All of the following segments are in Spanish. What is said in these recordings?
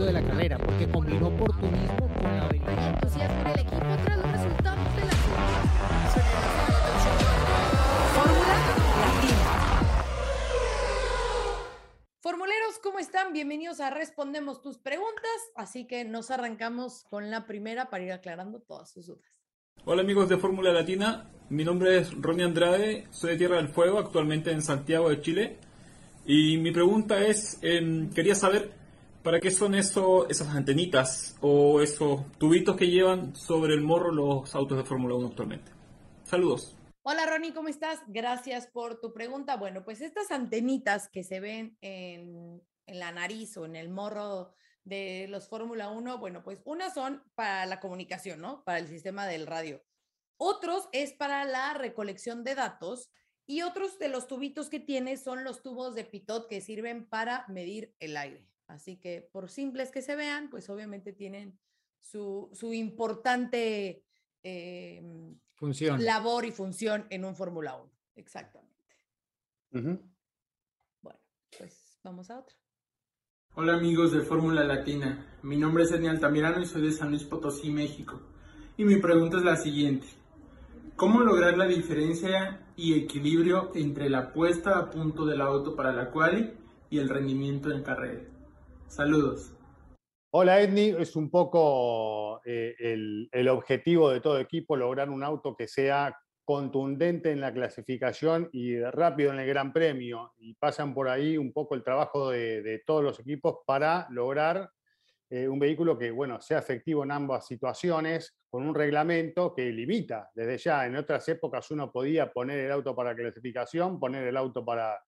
momento de la carrera, porque combinó oportunismo con la habilidad. Y entusiasmo en el equipo tras los resultados de la Fórmula Latina. Formuleros, ¿cómo están? Bienvenidos a Respondemos tus preguntas. Así que nos arrancamos con la primera para ir aclarando todas sus dudas. Hola amigos de Fórmula Latina, mi nombre es Ronnie Andrade, soy de Tierra del Fuego, actualmente en Santiago de Chile. Y mi pregunta es, em, quería saber para qué son eso, esas antenitas o esos tubitos que llevan sobre el morro los autos de Fórmula 1 actualmente. Saludos. Hola Ronnie, ¿cómo estás? Gracias por tu pregunta. Bueno, pues estas antenitas que se ven en, la nariz o en el morro de los Fórmula 1, bueno, pues unas son para la comunicación, ¿no? Para el sistema del radio. Otros es para la recolección de datos y otros de los tubitos que tiene son los tubos de pitot que sirven para medir el aire. Así que por simples que se vean, pues obviamente tienen su, su importante eh, Función. labor y función en un Fórmula 1. Exactamente. Bueno, pues vamos a otra. Hola amigos de Fórmula Latina, mi nombre es Edney Altamirano y soy de San Luis Potosí, México. Y mi pregunta es la siguiente. ¿Cómo lograr la diferencia y equilibrio entre la puesta a punto del auto para la quali y el rendimiento en carrera? Saludos. Hola Edney, es un poco eh, el, objetivo de todo equipo lograr un auto que sea contundente en la clasificación y rápido en el Gran Premio. Y pasan por ahí un poco el trabajo de, de todos los equipos para lograr eh, un vehículo que bueno, sea efectivo en ambas situaciones, con un reglamento que limita desde ya. En otras épocas uno podía poner el auto para clasificación, poner el auto para,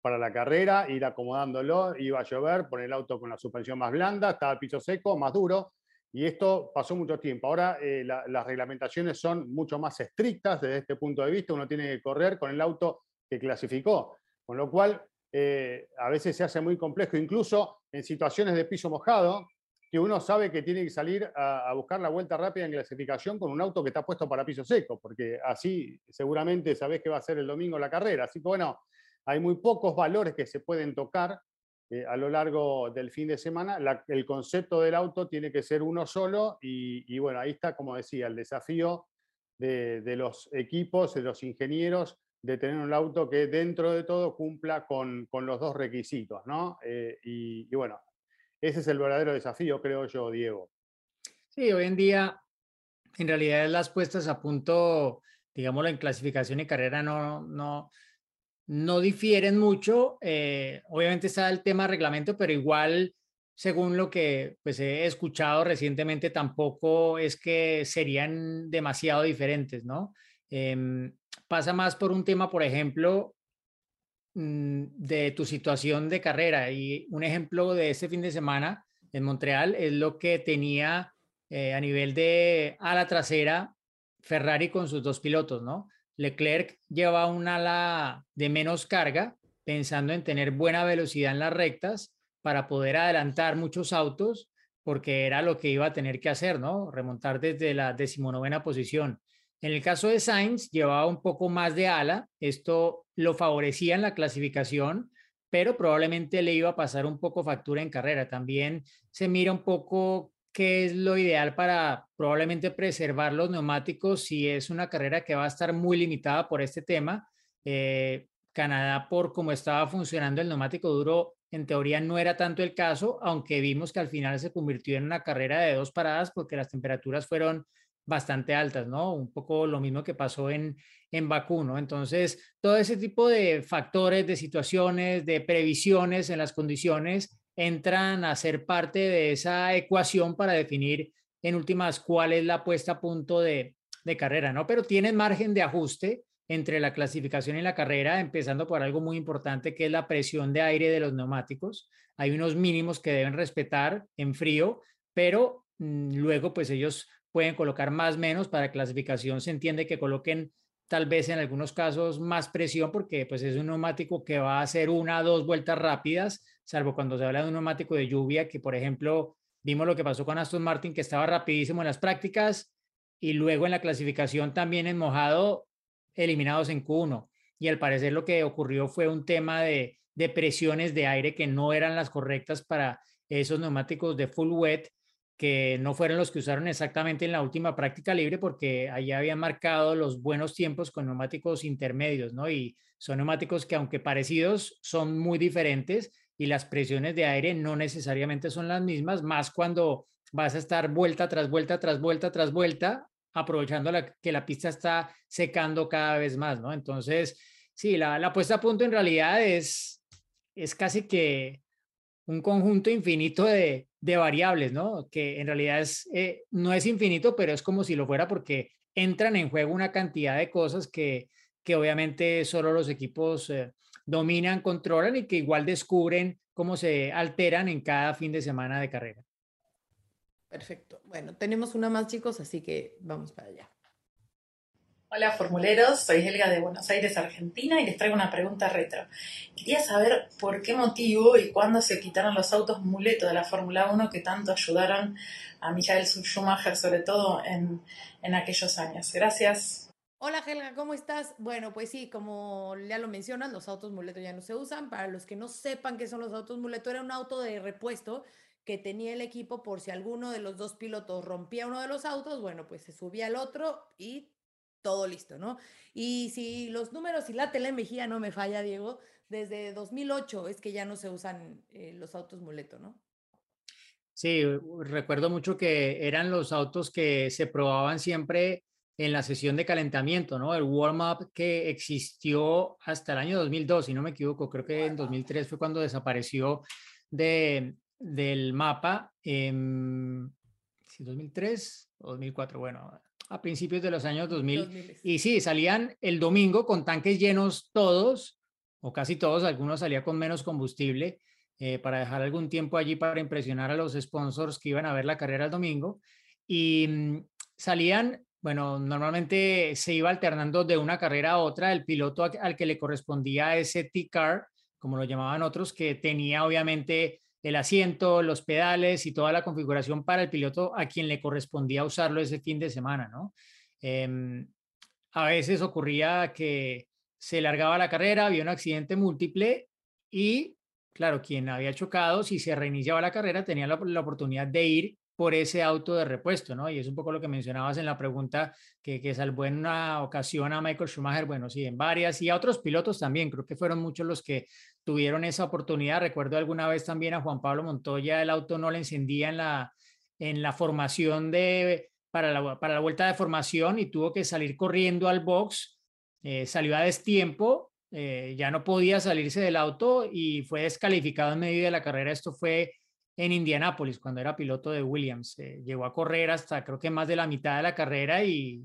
para la carrera, ir acomodándolo, iba a llover, poner el auto con la suspensión más blanda, estaba piso seco, más duro. Y esto pasó mucho tiempo. Ahora eh, la- las reglamentaciones son mucho más estrictas desde este punto de vista. Uno tiene que correr con el auto que clasificó. Con lo cual, eh, a veces se hace muy complejo, incluso en situaciones de piso mojado, que uno sabe que tiene que salir a, a buscar la vuelta rápida en clasificación con un auto que está puesto para piso seco, porque así seguramente sabés que va a ser el domingo la carrera. Así que bueno, hay muy pocos valores que se pueden tocar eh, a lo largo del fin de semana. El concepto del auto tiene que ser uno solo y, bueno, ahí está, como decía, el desafío de, los equipos, de los ingenieros, de tener un auto que dentro de todo cumpla con, con los dos requisitos, ¿no? Eh, y, y bueno, ese es el verdadero desafío, creo yo, Diego. Sí, hoy en día, en realidad las puestas a punto, digámoslo, en clasificación y carrera no, no, no difieren mucho. eh, obviamente está el tema reglamento, pero igual, según lo que pues, he escuchado recientemente, tampoco es que serían demasiado diferentes, ¿no? Em, pasa más por un tema, por ejemplo, mm, de tu situación de carrera. Y un ejemplo de este fin de semana en Montreal es lo que tenía eh, a nivel de ala trasera Ferrari con sus dos pilotos, ¿no? Leclerc lleva un ala de menos carga, pensando en tener buena velocidad en las rectas para poder adelantar muchos autos, porque era lo que iba a tener que hacer, ¿no? Remontar desde la decimonovena posición. En el caso de Sainz, llevaba un poco más de ala, esto lo favorecía en la clasificación, pero probablemente le iba a pasar un poco factura en carrera. También se mira un poco qué es lo ideal para probablemente preservar los neumáticos si es una carrera que va a estar muy limitada por este tema. Eh, Canadá, por cómo estaba funcionando el neumático duro, en teoría no era tanto el caso, aunque vimos que al final se convirtió en una carrera de dos paradas porque las temperaturas fueron bastante altas, ¿no? Un poco lo mismo que pasó en, en Bakú, ¿no? Entonces, todo ese tipo de factores, de situaciones, de previsiones en las condiciones entran a ser parte de esa ecuación para definir en últimas cuál es la puesta a punto de, de carrera, ¿no? Pero tienen margen de ajuste entre la clasificación y la carrera, empezando por algo muy importante que es la presión de aire de los neumáticos. Hay unos mínimos que deben respetar en frío, pero mm, luego pues ellos pueden colocar más menos para clasificación. Se entiende que coloquen tal vez en algunos casos más presión porque pues es un neumático que va a hacer una o dos vueltas rápidas, salvo cuando se habla de un neumático de lluvia, que por ejemplo vimos lo que pasó con Aston Martin, que estaba rapidísimo en las prácticas y luego en la clasificación también en mojado, eliminados en Q1. Y al parecer lo que ocurrió fue un tema de, de presiones de aire que no eran las correctas para esos neumáticos de full wet que no fueron los que usaron exactamente en la última práctica libre porque allí habían marcado los buenos tiempos con neumáticos intermedios, ¿no? Y son neumáticos que aunque parecidos son muy diferentes y las presiones de aire no necesariamente son las mismas, más cuando vas a estar vuelta tras vuelta tras vuelta tras vuelta, aprovechando que la pista está secando cada vez más, ¿no? Entonces, sí, la, la puesta a punto en realidad es, es casi que un conjunto infinito de, de variables, ¿no? Que en realidad es, eh, no es infinito, pero es como si lo fuera porque entran en juego una cantidad de cosas que, que obviamente solo los equipos eh, dominan, controlan y que igual descubren cómo se alteran en cada fin de semana de carrera. Perfecto. Bueno, tenemos una más, chicos, así que vamos para allá. Hola formuleros, soy Helga de Buenos Aires, Argentina y les traigo una pregunta retro. Quería saber por qué motivo y cuándo se quitaron los autos muleto de la Fórmula 1 que tanto ayudaron a Michael Schumacher, sobre todo en, en aquellos años. Gracias. Hola Helga, ¿cómo estás? Bueno, pues sí, como ya lo mencionas, los autos muleto ya no se usan. Para los que no sepan qué son los autos muleto, era un auto de repuesto que tenía el equipo por si alguno de los dos pilotos rompía uno de los autos, bueno, pues se subía al otro y todo listo, ¿no? Y si los números y la tele Mejía no me falla, Diego, desde 2008 es que ya no se usan eh, los autos muleto, ¿no? Sí, recuerdo mucho que eran los autos que se probaban siempre en la sesión de calentamiento, ¿no? El warm-up que existió hasta el año 2002, si no me equivoco, creo que en 2003 fue cuando desapareció de, del mapa. En, 2003 o 2004, bueno, a principios de los años 2000. Y sí, salían el domingo con tanques llenos todos, o casi todos, algunos salían con menos combustible, eh, para dejar algún tiempo allí para impresionar a los sponsors que iban a ver la carrera el domingo. Y mm, salían, bueno, normalmente se iba alternando de una carrera a otra, el piloto al que le correspondía ese T-Car, como lo llamaban otros, que tenía obviamente el asiento, los pedales y toda la configuración para el piloto a quien le correspondía usarlo ese fin de semana, ¿no? Em, a veces ocurría que se largaba la carrera, había un accidente múltiple y, claro, quien había chocado, si se reiniciaba la carrera, tenía la, la oportunidad de ir por ese auto de repuesto, ¿no? Y es un poco lo que mencionabas en la pregunta que, que salvó en una ocasión a Michael Schumacher, bueno, sí, en varias, y a otros pilotos también, creo que fueron muchos los que tuvieron esa oportunidad. Recuerdo alguna vez también a Juan Pablo Montoya, el auto no le encendía en la, en la formación de, para la, para la vuelta de formación y tuvo que salir corriendo al box, eh, salió a destiempo, eh, ya no podía salirse del auto y fue descalificado en medio de la carrera. Esto fue en Indianápolis, cuando era piloto de Williams. Eh, llegó a correr hasta creo que más de la mitad de la carrera y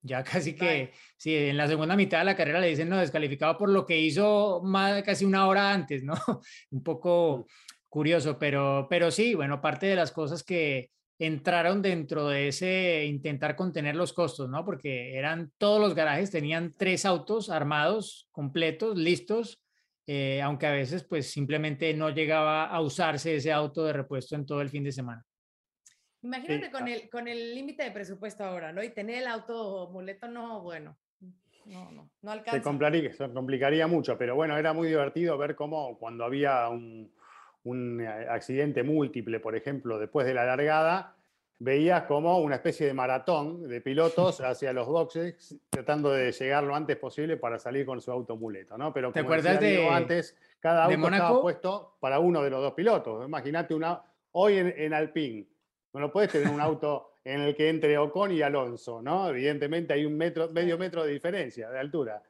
ya casi que, sí, en la segunda mitad de la carrera le dicen no, descalificado por lo que hizo más casi una hora antes, ¿no? Un poco curioso, pero, pero sí, bueno, parte de las cosas que entraron dentro de ese intentar contener los costos, ¿no? Porque eran todos los garajes, tenían tres autos armados, completos, listos, eh, aunque a veces pues simplemente no llegaba a usarse ese auto de repuesto en todo el fin de semana. Imagínate con el con el límite de presupuesto ahora, ¿no? Y tener el auto muleto, no, bueno, no, no, no alcanza. Se complicaría, se complicaría mucho, pero bueno, era muy divertido ver cómo cuando había un, un eh, accidente múltiple, por ejemplo, después de la largada, veías como una especie de maratón de pilotos hacia los boxes tratando de llegar lo antes posible para salir con su auto muleto, ¿no? Pero como ¿Te acuerdas de antes, cada auto estaba puesto para uno de los dos pilotos. Imagínate una hoy en, en Alpine, no lo puedes tener un auto en el que entre Ocon y Alonso, ¿no? Evidentemente hay un metro, medio metro de diferencia de altura.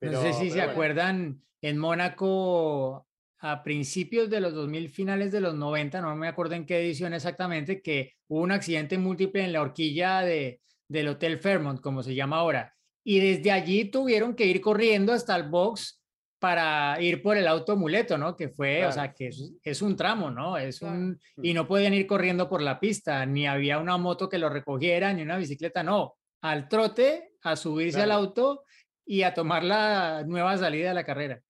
no sé si se acuerdan, en Mónaco a principios de los 2000, finales de los 90, no me acuerdo en qué edición exactamente, que hubo un accidente múltiple en la horquilla de, del Hotel Fairmont, como se llama ahora. Y desde allí tuvieron que ir corriendo hasta el box para ir por el auto muleto, ¿no? Que fue, o sea, que es, un tramo, ¿no? Es un, y no podían ir corriendo por la pista, ni había una moto que lo recogiera, ni una bicicleta, no. Al trote, a subirse al auto y a tomar la nueva salida de la carrera.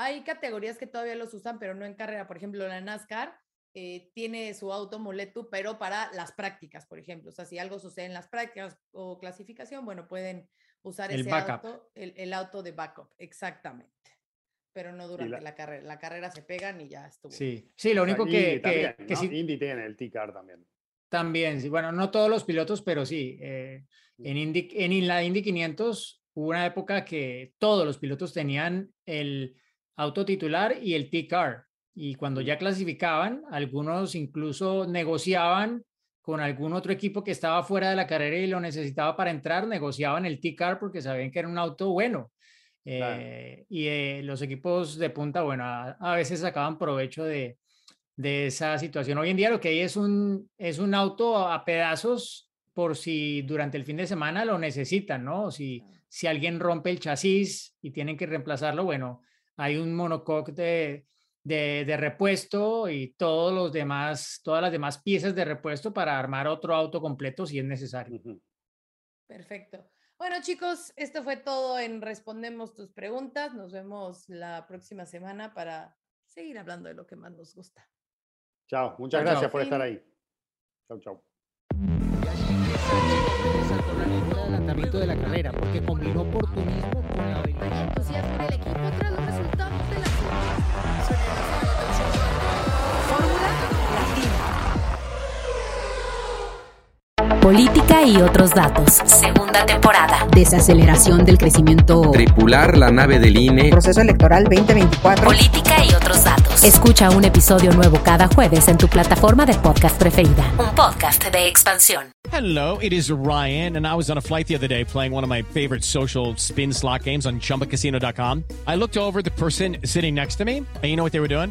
Hay categorías que todavía los usan, pero no en carrera. Por ejemplo, la NASCAR eh, tiene su auto muleto, pero para las prácticas, por ejemplo. O sea, si algo sucede en las prácticas o clasificación, bueno, pueden usar ese auto, el, auto de backup, exactamente. pero no durante la, carrera. La carrera se pegan y ya estuvo. Sí, sí, lo único que, que, sí, Indy tiene el T-Car también. También, sí, bueno, no todos los pilotos, pero sí. Eh, en, Indy, en la Indy 500 hubo una época que todos los pilotos tenían el auto titular y el T-Car. Y cuando ya clasificaban, algunos incluso negociaban con algún otro equipo que estaba fuera de la carrera y lo necesitaba para entrar, negociaban el T-Car porque sabían que era un auto bueno. Eh, y eh, los equipos de punta, bueno, a, veces sacaban provecho de, de, esa situación. Hoy en día lo que hay es un, es un auto a pedazos por si durante el fin de semana lo necesitan, ¿no? Si, si alguien rompe el chasis y tienen que reemplazarlo, bueno, hay un monocoque de, de, repuesto y todos los demás, todas las demás piezas de repuesto para armar otro auto completo si es necesario. Perfecto. Bueno, chicos, esto fue todo en Respondemos tus preguntas. Nos vemos la próxima semana para seguir hablando de lo que más nos gusta. Chao, muchas gracias por estar ahí. Chao, chao. de la carrera porque combinó oportunismo con la habilidad. Política y otros datos. Segunda temporada. Desaceleración del crecimiento. Tripular la nave del INE. Proceso electoral 2024. Política y otros datos. Escucha un episodio nuevo cada jueves en tu plataforma de podcast preferida. Un podcast de expansión. Hello, it is Ryan, and I was on a flight the other day playing one of my favorite social spin slot games on chumbacasino.com. I looked over the person sitting next to me, and you know what they were doing?